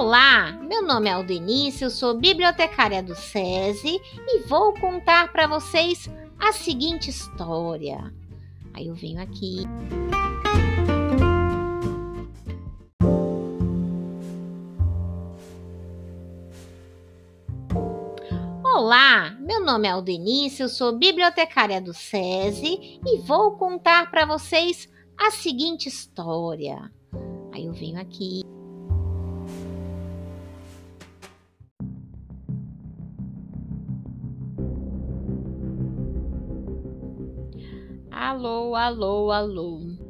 Olá, meu nome é Aldenice, eu sou bibliotecária do SESI e vou contar para vocês a seguinte história. Aí eu venho aqui. Olá, meu nome é Aldenice, eu sou bibliotecária do SESI e vou contar para vocês a seguinte história. Aí eu venho aqui. Alô, alô, alô.